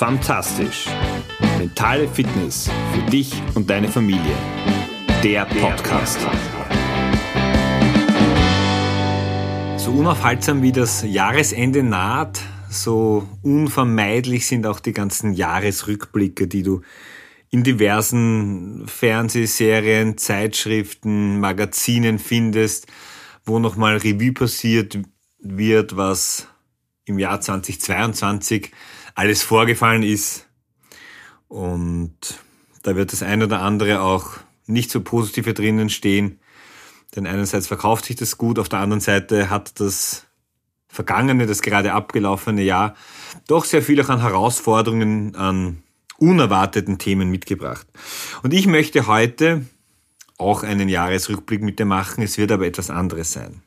Fantastisch. Mentale Fitness für dich und deine Familie. Der Podcast. So unaufhaltsam wie das Jahresende naht, so unvermeidlich sind auch die ganzen Jahresrückblicke, die du in diversen Fernsehserien, Zeitschriften, Magazinen findest, wo nochmal Revue passiert wird, was im Jahr 2022 alles vorgefallen ist. Und da wird das ein oder andere auch nicht so positive drinnen stehen. Denn einerseits verkauft sich das gut, auf der anderen Seite hat das vergangene, das gerade abgelaufene Jahr doch sehr viel auch an Herausforderungen, an unerwarteten Themen mitgebracht. Und ich möchte heute auch einen Jahresrückblick mit dir machen. Es wird aber etwas anderes sein.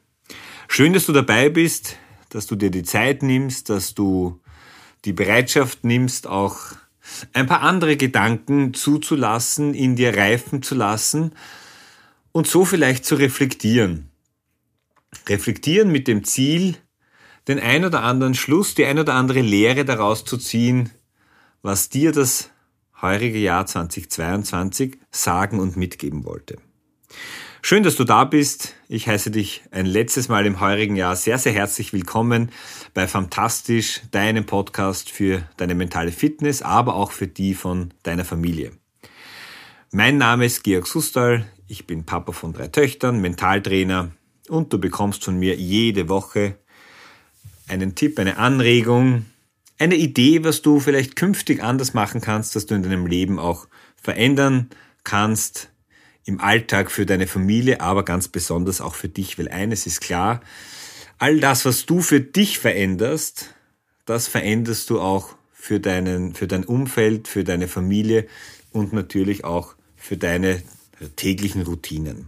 Schön, dass du dabei bist, dass du dir die Zeit nimmst, dass du die Bereitschaft nimmst, auch ein paar andere Gedanken zuzulassen, in dir reifen zu lassen und so vielleicht zu reflektieren. Reflektieren mit dem Ziel, den ein oder anderen Schluss, die ein oder andere Lehre daraus zu ziehen, was dir das heurige Jahr 2022 sagen und mitgeben wollte. Schön, dass du da bist. Ich heiße dich ein letztes Mal im heurigen Jahr sehr, sehr herzlich willkommen bei Fantastisch, deinem Podcast für deine mentale Fitness, aber auch für die von deiner Familie. Mein Name ist Georg Sustal. Ich bin Papa von drei Töchtern, Mentaltrainer und du bekommst von mir jede Woche einen Tipp, eine Anregung, eine Idee, was du vielleicht künftig anders machen kannst, dass du in deinem Leben auch verändern kannst, im Alltag für deine Familie, aber ganz besonders auch für dich, weil eines ist klar, all das, was du für dich veränderst, das veränderst du auch für, deinen, für dein Umfeld, für deine Familie und natürlich auch für deine täglichen Routinen.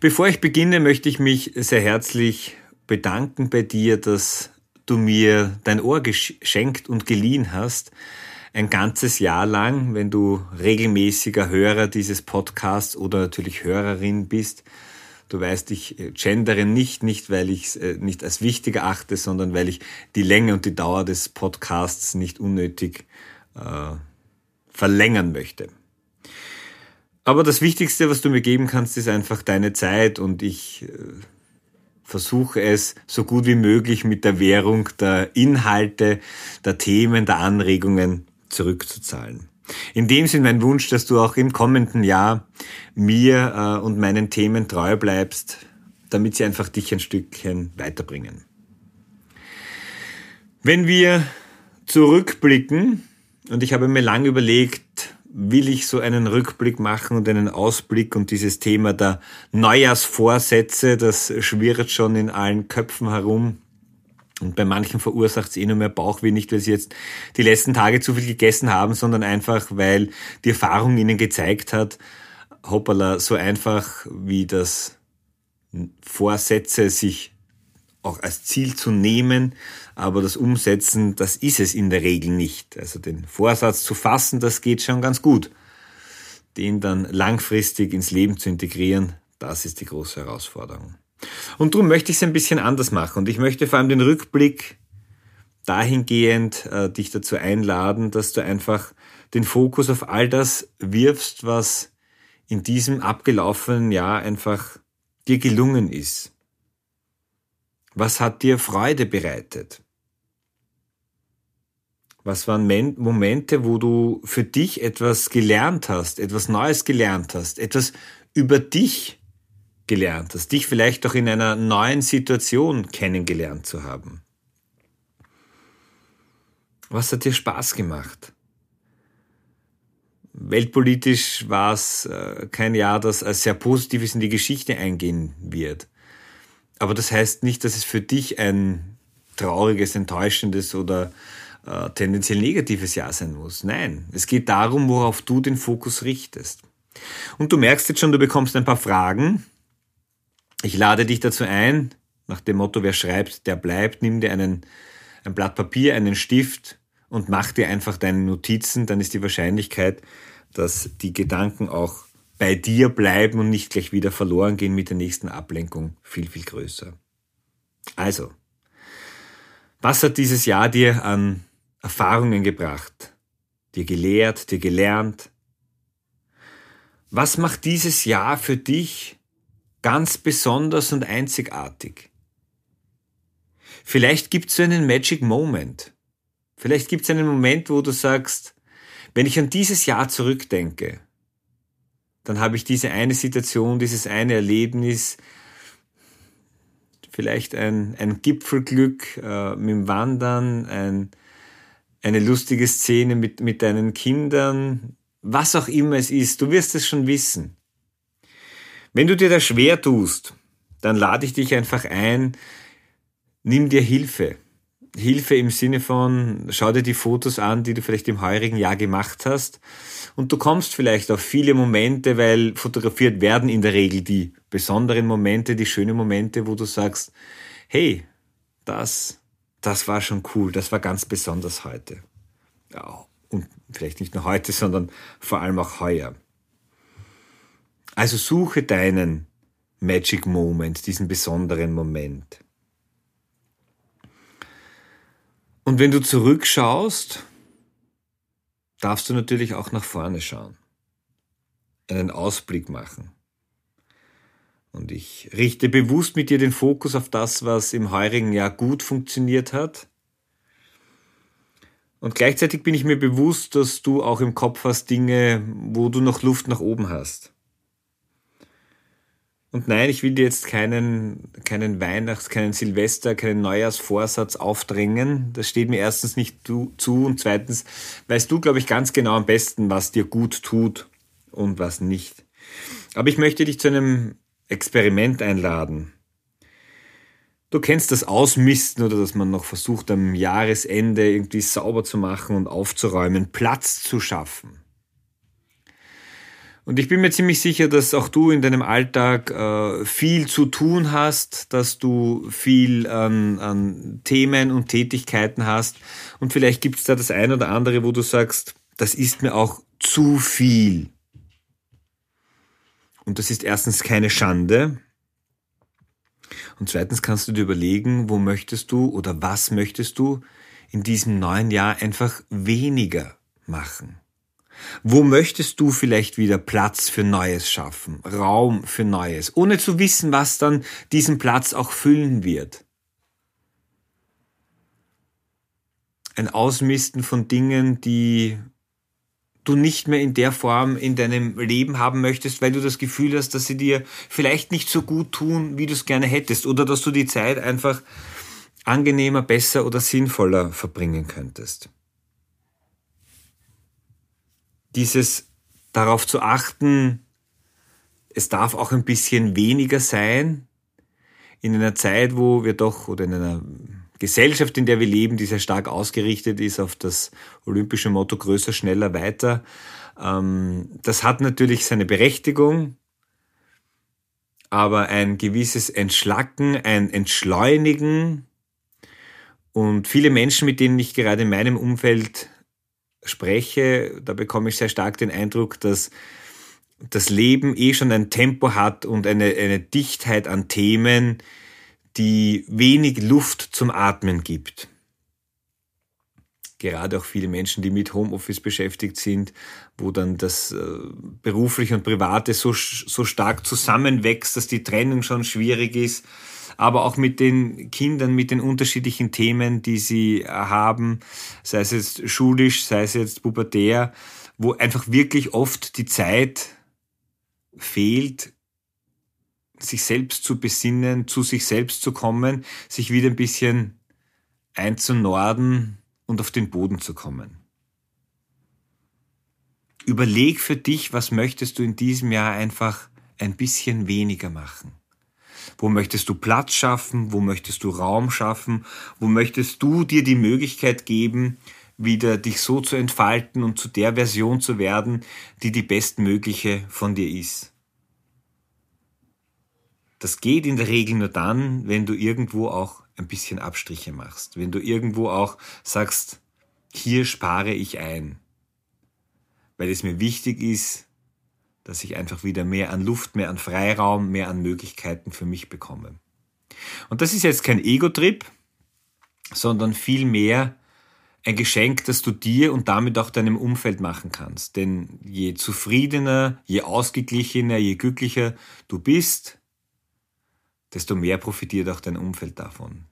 Bevor ich beginne, möchte ich mich sehr herzlich bedanken bei dir, dass du mir dein Ohr geschenkt und geliehen hast ein ganzes Jahr lang, wenn du regelmäßiger Hörer dieses Podcasts oder natürlich Hörerin bist. Du weißt, ich äh, gendere nicht, nicht weil ich es äh, nicht als wichtig achte, sondern weil ich die Länge und die Dauer des Podcasts nicht unnötig äh, verlängern möchte. Aber das Wichtigste, was du mir geben kannst, ist einfach deine Zeit und ich äh, versuche es so gut wie möglich mit der Währung der Inhalte, der Themen, der Anregungen zurückzuzahlen. In dem Sinn mein Wunsch, dass du auch im kommenden Jahr mir äh, und meinen Themen treu bleibst, damit sie einfach dich ein Stückchen weiterbringen. Wenn wir zurückblicken, und ich habe mir lange überlegt, will ich so einen Rückblick machen und einen Ausblick und dieses Thema der Neujahrsvorsätze, das schwirrt schon in allen Köpfen herum. Und bei manchen verursacht es eh nur mehr Bauchweh, nicht weil sie jetzt die letzten Tage zu viel gegessen haben, sondern einfach, weil die Erfahrung ihnen gezeigt hat, hoppala, so einfach wie das Vorsätze sich auch als Ziel zu nehmen, aber das Umsetzen, das ist es in der Regel nicht. Also den Vorsatz zu fassen, das geht schon ganz gut. Den dann langfristig ins Leben zu integrieren, das ist die große Herausforderung. Und darum möchte ich es ein bisschen anders machen. Und ich möchte vor allem den Rückblick dahingehend äh, dich dazu einladen, dass du einfach den Fokus auf all das wirfst, was in diesem abgelaufenen Jahr einfach dir gelungen ist. Was hat dir Freude bereitet? Was waren Momente, wo du für dich etwas gelernt hast, etwas Neues gelernt hast, etwas über dich gelernt hast, dich vielleicht auch in einer neuen Situation kennengelernt zu haben. Was hat dir Spaß gemacht? Weltpolitisch war es äh, kein Jahr, das als sehr positives in die Geschichte eingehen wird. Aber das heißt nicht, dass es für dich ein trauriges, enttäuschendes oder äh, tendenziell negatives Jahr sein muss. Nein, es geht darum, worauf du den Fokus richtest. Und du merkst jetzt schon, du bekommst ein paar Fragen, ich lade dich dazu ein, nach dem Motto, wer schreibt, der bleibt, nimm dir einen, ein Blatt Papier, einen Stift und mach dir einfach deine Notizen, dann ist die Wahrscheinlichkeit, dass die Gedanken auch bei dir bleiben und nicht gleich wieder verloren gehen mit der nächsten Ablenkung viel, viel größer. Also, was hat dieses Jahr dir an Erfahrungen gebracht, dir gelehrt, dir gelernt? Was macht dieses Jahr für dich ganz besonders und einzigartig? Vielleicht gibt es so einen Magic Moment. Vielleicht gibt es einen Moment, wo du sagst, wenn ich an dieses Jahr zurückdenke, dann habe ich diese eine Situation, dieses eine Erlebnis, vielleicht ein, ein Gipfelglück äh, mit dem Wandern, ein, eine lustige Szene mit, mit deinen Kindern, was auch immer es ist, du wirst es schon wissen. Wenn du dir das schwer tust, dann lade ich dich einfach ein, nimm dir Hilfe. Hilfe im Sinne von, schau dir die Fotos an, die du vielleicht im heurigen Jahr gemacht hast. Und du kommst vielleicht auf viele Momente, weil fotografiert werden in der Regel die besonderen Momente, die schönen Momente, wo du sagst, hey, das, das war schon cool, das war ganz besonders heute. Ja, und vielleicht nicht nur heute, sondern vor allem auch heuer. Also suche deinen Magic Moment, diesen besonderen Moment. Und wenn du zurückschaust, darfst du natürlich auch nach vorne schauen, einen Ausblick machen. Und ich richte bewusst mit dir den Fokus auf das, was im heurigen Jahr gut funktioniert hat. Und gleichzeitig bin ich mir bewusst, dass du auch im Kopf hast Dinge, wo du noch Luft nach oben hast. Und nein, ich will dir jetzt keinen, keinen Weihnachts-, keinen Silvester-, keinen Neujahrsvorsatz aufdrängen. Das steht mir erstens nicht zu und zweitens weißt du, glaube ich, ganz genau am besten, was dir gut tut und was nicht. Aber ich möchte dich zu einem Experiment einladen. Du kennst das Ausmisten oder dass man noch versucht, am Jahresende irgendwie sauber zu machen und aufzuräumen, Platz zu schaffen. Und ich bin mir ziemlich sicher, dass auch du in deinem Alltag äh, viel zu tun hast, dass du viel an, an Themen und Tätigkeiten hast. Und vielleicht gibt es da das eine oder andere, wo du sagst, das ist mir auch zu viel. Und das ist erstens keine Schande. Und zweitens kannst du dir überlegen, wo möchtest du oder was möchtest du in diesem neuen Jahr einfach weniger machen. Wo möchtest du vielleicht wieder Platz für Neues schaffen, Raum für Neues, ohne zu wissen, was dann diesen Platz auch füllen wird? Ein Ausmisten von Dingen, die du nicht mehr in der Form in deinem Leben haben möchtest, weil du das Gefühl hast, dass sie dir vielleicht nicht so gut tun, wie du es gerne hättest, oder dass du die Zeit einfach angenehmer, besser oder sinnvoller verbringen könntest dieses darauf zu achten, es darf auch ein bisschen weniger sein, in einer Zeit, wo wir doch, oder in einer Gesellschaft, in der wir leben, die sehr stark ausgerichtet ist auf das olympische Motto größer, schneller, weiter. Ähm, das hat natürlich seine Berechtigung, aber ein gewisses Entschlacken, ein Entschleunigen und viele Menschen, mit denen ich gerade in meinem Umfeld spreche, da bekomme ich sehr stark den Eindruck, dass das Leben eh schon ein Tempo hat und eine, eine Dichtheit an Themen, die wenig Luft zum Atmen gibt. Gerade auch viele Menschen, die mit Homeoffice beschäftigt sind, wo dann das äh, berufliche und private so, so stark zusammenwächst, dass die Trennung schon schwierig ist aber auch mit den Kindern, mit den unterschiedlichen Themen, die sie haben, sei es jetzt schulisch, sei es jetzt pubertär, wo einfach wirklich oft die Zeit fehlt, sich selbst zu besinnen, zu sich selbst zu kommen, sich wieder ein bisschen einzunorden und auf den Boden zu kommen. Überleg für dich, was möchtest du in diesem Jahr einfach ein bisschen weniger machen. Wo möchtest du Platz schaffen? Wo möchtest du Raum schaffen? Wo möchtest du dir die Möglichkeit geben, wieder dich so zu entfalten und zu der Version zu werden, die die bestmögliche von dir ist? Das geht in der Regel nur dann, wenn du irgendwo auch ein bisschen Abstriche machst, wenn du irgendwo auch sagst, hier spare ich ein, weil es mir wichtig ist, dass ich einfach wieder mehr an Luft, mehr an Freiraum, mehr an Möglichkeiten für mich bekomme. Und das ist jetzt kein Ego-Trip, sondern vielmehr ein Geschenk, das du dir und damit auch deinem Umfeld machen kannst. Denn je zufriedener, je ausgeglichener, je glücklicher du bist, desto mehr profitiert auch dein Umfeld davon.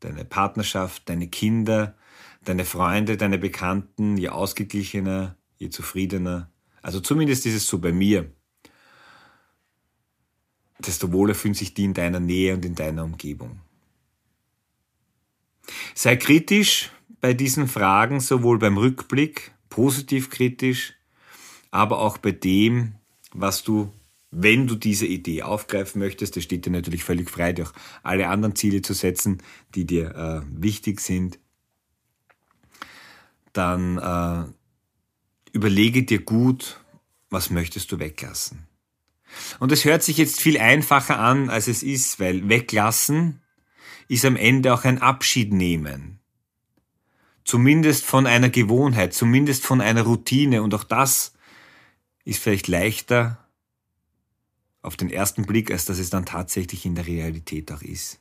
Deine Partnerschaft, deine Kinder, deine Freunde, deine Bekannten, je ausgeglichener, je zufriedener. Also zumindest ist es so bei mir. Desto wohler fühlen sich die in deiner Nähe und in deiner Umgebung. Sei kritisch bei diesen Fragen, sowohl beim Rückblick, positiv kritisch, aber auch bei dem, was du, wenn du diese Idee aufgreifen möchtest, das steht dir natürlich völlig frei, dir auch alle anderen Ziele zu setzen, die dir äh, wichtig sind, dann äh, überlege dir gut, was möchtest du weglassen. Und es hört sich jetzt viel einfacher an, als es ist, weil weglassen ist am Ende auch ein Abschied nehmen. Zumindest von einer Gewohnheit, zumindest von einer Routine. Und auch das ist vielleicht leichter auf den ersten Blick, als dass es dann tatsächlich in der Realität auch ist.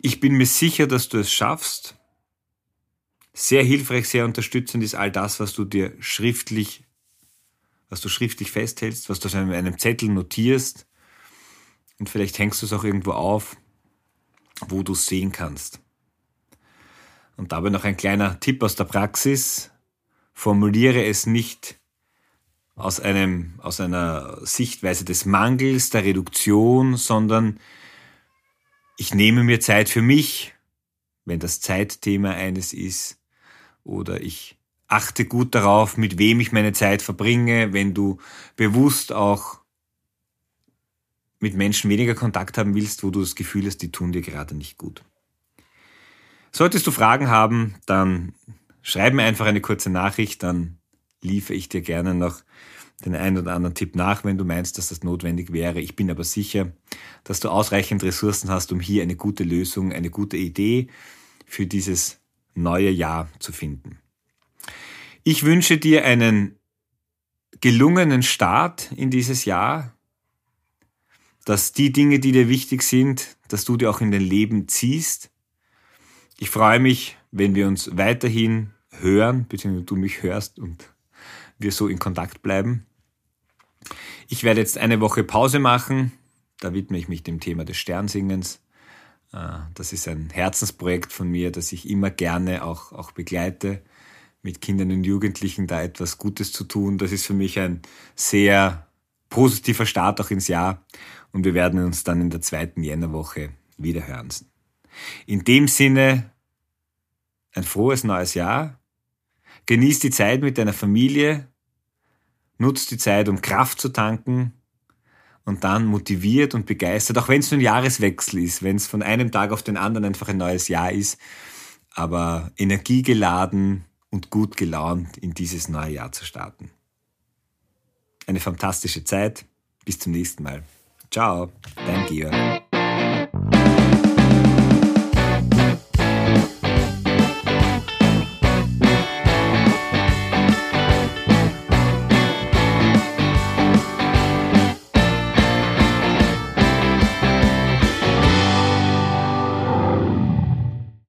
Ich bin mir sicher, dass du es schaffst. Sehr hilfreich, sehr unterstützend ist all das, was du dir schriftlich, was du schriftlich festhältst, was du auf einem Zettel notierst. Und vielleicht hängst du es auch irgendwo auf, wo du es sehen kannst. Und dabei noch ein kleiner Tipp aus der Praxis. Formuliere es nicht aus einem, aus einer Sichtweise des Mangels, der Reduktion, sondern ich nehme mir Zeit für mich, wenn das Zeitthema eines ist, oder ich achte gut darauf, mit wem ich meine Zeit verbringe, wenn du bewusst auch mit Menschen weniger Kontakt haben willst, wo du das Gefühl hast, die tun dir gerade nicht gut. Solltest du Fragen haben, dann schreib mir einfach eine kurze Nachricht, dann liefere ich dir gerne noch den einen oder anderen Tipp nach, wenn du meinst, dass das notwendig wäre. Ich bin aber sicher, dass du ausreichend Ressourcen hast, um hier eine gute Lösung, eine gute Idee für dieses neue Jahr zu finden. Ich wünsche dir einen gelungenen Start in dieses Jahr, dass die Dinge, die dir wichtig sind, dass du die auch in dein Leben ziehst, ich freue mich, wenn wir uns weiterhin hören, beziehungsweise du mich hörst und wir so in Kontakt bleiben. Ich werde jetzt eine Woche Pause machen. Da widme ich mich dem Thema des Sternsingens. Äh, das ist ein Herzensprojekt von mir, das ich immer gerne auch, auch begleite, mit Kindern und Jugendlichen da etwas Gutes zu tun. Das ist für mich ein sehr positiver Start auch ins Jahr. Und wir werden uns dann in der zweiten Jännerwoche wieder hören. In dem Sinne, ein frohes neues Jahr. Genieß die Zeit mit deiner Familie. Nutz die Zeit, um Kraft zu tanken und dann motiviert und begeistert, auch wenn es nur ein Jahreswechsel ist, wenn es von einem Tag auf den anderen einfach ein neues Jahr ist, aber energiegeladen und gut gelaunt in dieses neue Jahr zu starten. Eine fantastische Zeit. Bis zum nächsten Mal. Ciao, dein Georg.